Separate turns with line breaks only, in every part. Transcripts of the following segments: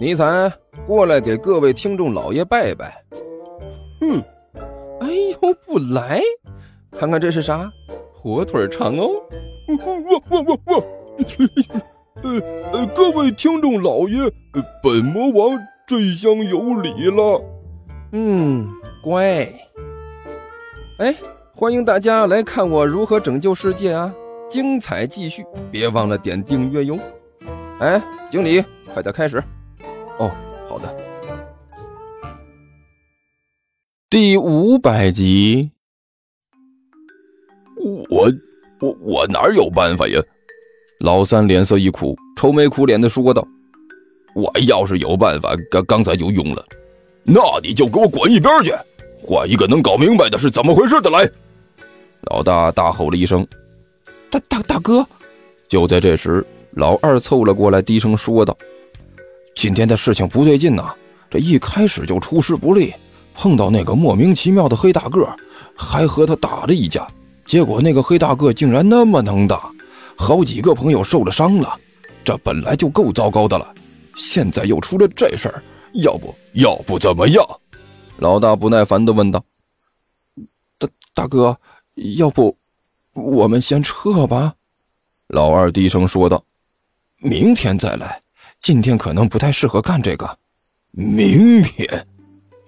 尼采，过来给各位听众老爷拜拜。
嗯，
哎呦，不来？看看这是啥？火腿肠哦。
我我我我，呃呃，各位听众老爷，本魔王这厢有礼了。
嗯，乖。哎，欢迎大家来看我如何拯救世界啊！精彩继续，别忘了点订阅哟。哎，经理，快点开始。哦，好的。第五百集，
我我我哪有办法呀？
老三脸色一苦，愁眉苦脸的说道：“
我要是有办法，刚刚才就用了。那你就给我滚一边去，换一个能搞明白的是怎么回事的来。”
老大大吼了一声：“大大大哥！”就在这时，老二凑了过来，低声说道。今天的事情不对劲呐！这一开始就出师不利，碰到那个莫名其妙的黑大个，还和他打了一架。结果那个黑大个竟然那么能打，好几个朋友受了伤了。这本来就够糟糕的了，现在又出了这事儿，要不要不怎么样？老大不耐烦地问道：“大大哥，要不我们先撤吧？”老二低声说道：“明天再来。”今天可能不太适合干这个，
明天，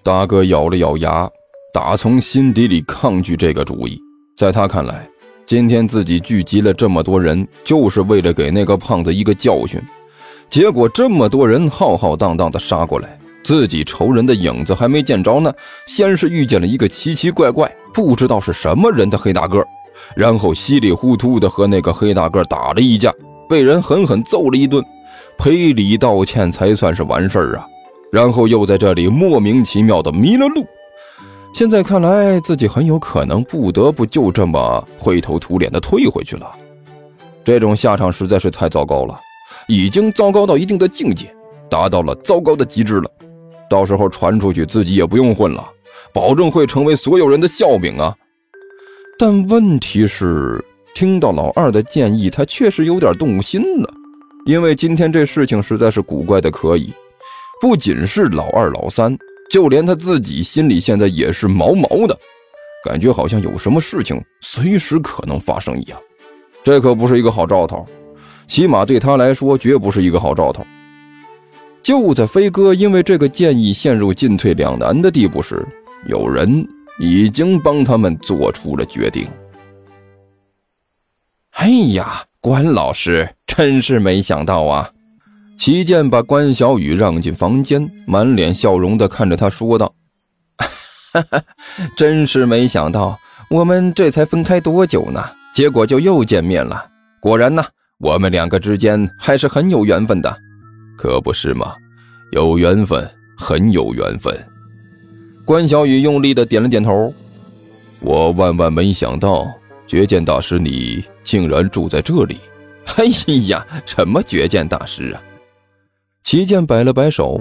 大哥咬了咬牙，打从心底里抗拒这个主意。在他看来，今天自己聚集了这么多人，就是为了给那个胖子一个教训。结果这么多人浩浩荡荡的杀过来，自己仇人的影子还没见着呢，先是遇见了一个奇奇怪怪、不知道是什么人的黑大个，然后稀里糊涂的和那个黑大个打了一架，被人狠狠揍了一顿。赔礼道歉才算是完事儿啊，然后又在这里莫名其妙的迷了路。现在看来，自己很有可能不得不就这么灰头土脸的退回去了。这种下场实在是太糟糕了，已经糟糕到一定的境界，达到了糟糕的极致了。到时候传出去，自己也不用混了，保证会成为所有人的笑柄啊。但问题是，听到老二的建议，他确实有点动心了。因为今天这事情实在是古怪的可以，不仅是老二老三，就连他自己心里现在也是毛毛的，感觉好像有什么事情随时可能发生一样。这可不是一个好兆头，起码对他来说绝不是一个好兆头。就在飞哥因为这个建议陷入进退两难的地步时，有人已经帮他们做出了决定。哎呀！关老师真是没想到啊！齐健把关小雨让进房间，满脸笑容地看着他说道：“哈哈，真是没想到，我们这才分开多久呢？结果就又见面了。果然呢，我们两个之间还是很有缘分的，可不是吗？有缘分，很有缘分。”关小雨用力的点了点头：“我万万没想到。”绝剑大师，你竟然住在这里！哎呀，什么绝剑大师啊？齐剑摆了摆手，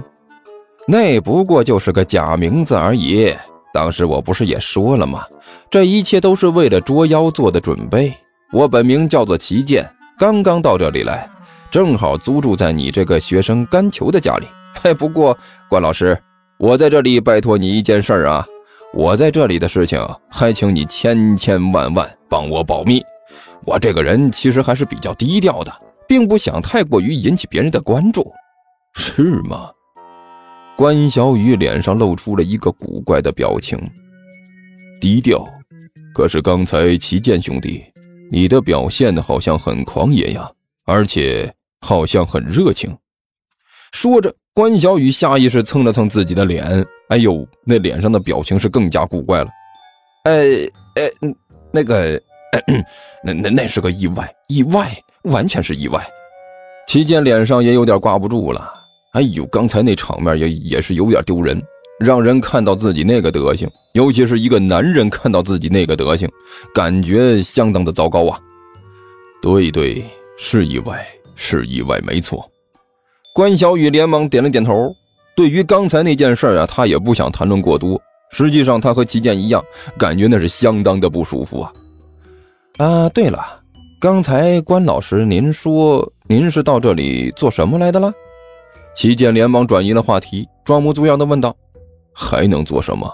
那不过就是个假名字而已。当时我不是也说了吗？这一切都是为了捉妖做的准备。我本名叫做齐剑，刚刚到这里来，正好租住在你这个学生甘求的家里。哎，不过关老师，我在这里拜托你一件事儿啊。我在这里的事情，还请你千千万万帮我保密。我这个人其实还是比较低调的，并不想太过于引起别人的关注，是吗？关小雨脸上露出了一个古怪的表情。低调？可是刚才齐剑兄弟，你的表现好像很狂野呀，而且好像很热情。说着。关小雨下意识蹭了蹭自己的脸，哎呦，那脸上的表情是更加古怪了。哎哎，那个，那那那是个意外，意外，完全是意外。齐健脸上也有点挂不住了。哎呦，刚才那场面也也是有点丢人，让人看到自己那个德行，尤其是一个男人看到自己那个德行，感觉相当的糟糕啊。对对，是意外，是意外，没错。关小雨连忙点了点头。对于刚才那件事啊，他也不想谈论过多。实际上，他和齐健一样，感觉那是相当的不舒服啊。啊，对了，刚才关老师，您说您是到这里做什么来的了？齐健连忙转移了话题，装模作样的问道：“还能做什么？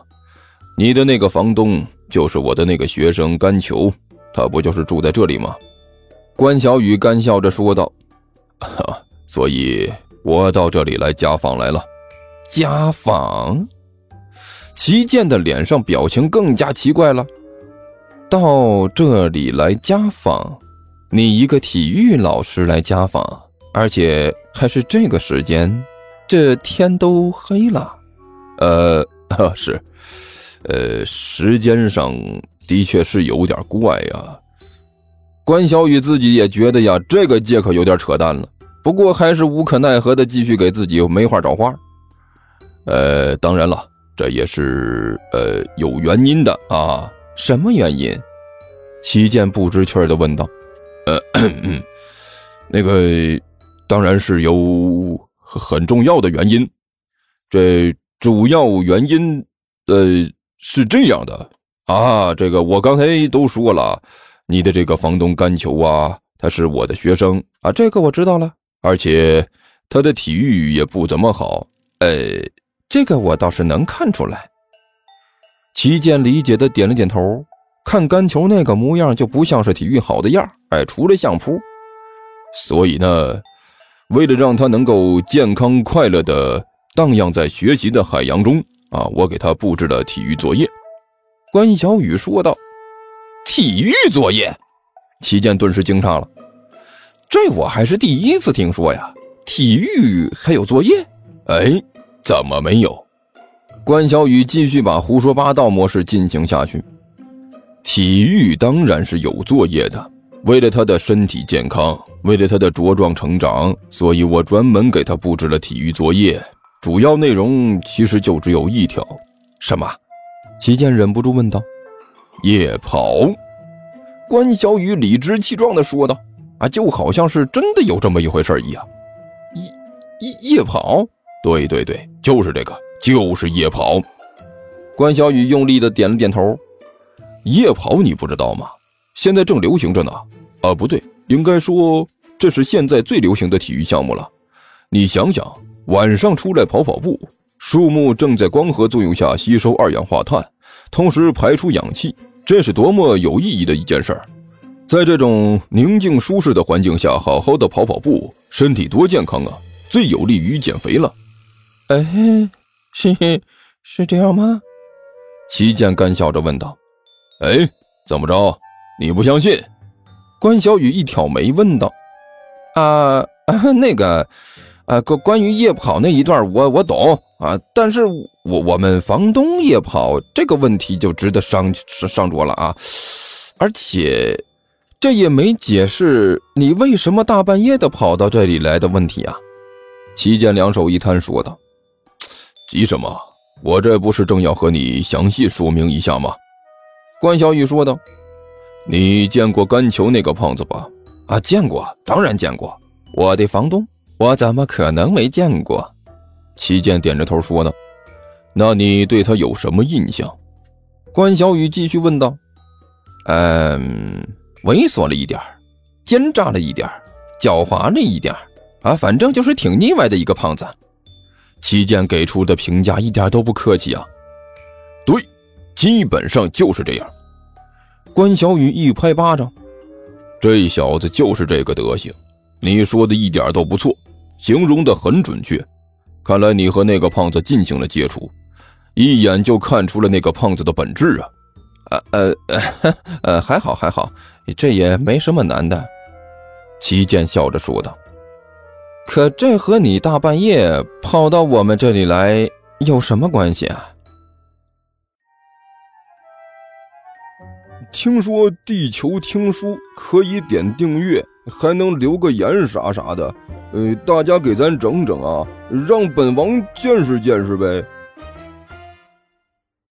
你的那个房东就是我的那个学生甘球，他不就是住在这里吗？”关小雨干笑着说道：“哈，所以我到这里来家访来了。”家访？齐健的脸上表情更加奇怪了。到这里来家访，你一个体育老师来家访，而且还是这个时间，这天都黑了。呃，是，呃，时间上的确是有点怪呀。关小雨自己也觉得呀，这个借口有点扯淡了。不过还是无可奈何的继续给自己没话找话。呃，当然了，这也是呃有原因的啊。什么原因？齐健不知趣的问道。呃，那个当然是有很重要的原因。这主要原因，呃，是这样的啊。这个我刚才都说了，你的这个房东甘球啊，他是我的学生啊，这个我知道了。而且他的体育也不怎么好，呃，这个我倒是能看出来。齐健理解的点了点头，看甘球那个模样就不像是体育好的样哎，除了相扑。所以呢，为了让他能够健康快乐的荡漾在学习的海洋中啊，我给他布置了体育作业。关小雨说道：“体育作业？”齐健顿时惊诧了，这我还是第一次听说呀，体育还有作业？哎，怎么没有？关小雨继续把胡说八道模式进行下去。体育当然是有作业的，为了他的身体健康，为了他的茁壮成长，所以我专门给他布置了体育作业。主要内容其实就只有一条，什么？齐健忍不住问道。夜跑。关小雨理直气壮地说道：“啊，就好像是真的有这么一回事一样。夜夜夜跑？对对对，就是这个。”就是夜跑，关小雨用力的点了点头。夜跑你不知道吗？现在正流行着呢。啊，不对，应该说这是现在最流行的体育项目了。你想想，晚上出来跑跑步，树木正在光合作用下吸收二氧化碳，同时排出氧气，这是多么有意义的一件事儿。在这种宁静舒适的环境下，好好的跑跑步，身体多健康啊！最有利于减肥了。哎。是是这样吗？齐健干笑着问道。“哎，怎么着？你不相信？”关小雨一挑眉问道。“啊啊，那个，啊关关于夜跑那一段，我我懂啊，但是我我们房东夜跑这个问题就值得上上桌了啊，而且这也没解释你为什么大半夜的跑到这里来的问题啊。”齐健两手一摊说道。急什么？我这不是正要和你详细说明一下吗？关小雨说道。你见过甘球那个胖子吧？啊，见过，当然见过。我的房东，我怎么可能没见过？齐健点着头说道。那你对他有什么印象？关小雨继续问道。嗯，猥琐了一点奸诈了一点狡猾了一点啊，反正就是挺腻歪的一个胖子。齐健给出的评价一点都不客气啊！对，基本上就是这样。关小雨一拍巴掌：“这小子就是这个德行，你说的一点都不错，形容的很准确。看来你和那个胖子进行了接触，一眼就看出了那个胖子的本质啊！”“呃呃呃，还好还好，这也没什么难的。”齐健笑着说道。可这和你大半夜跑到我们这里来有什么关系啊？
听说地球听书可以点订阅，还能留个言啥啥的，呃，大家给咱整整啊，让本王见识见识呗。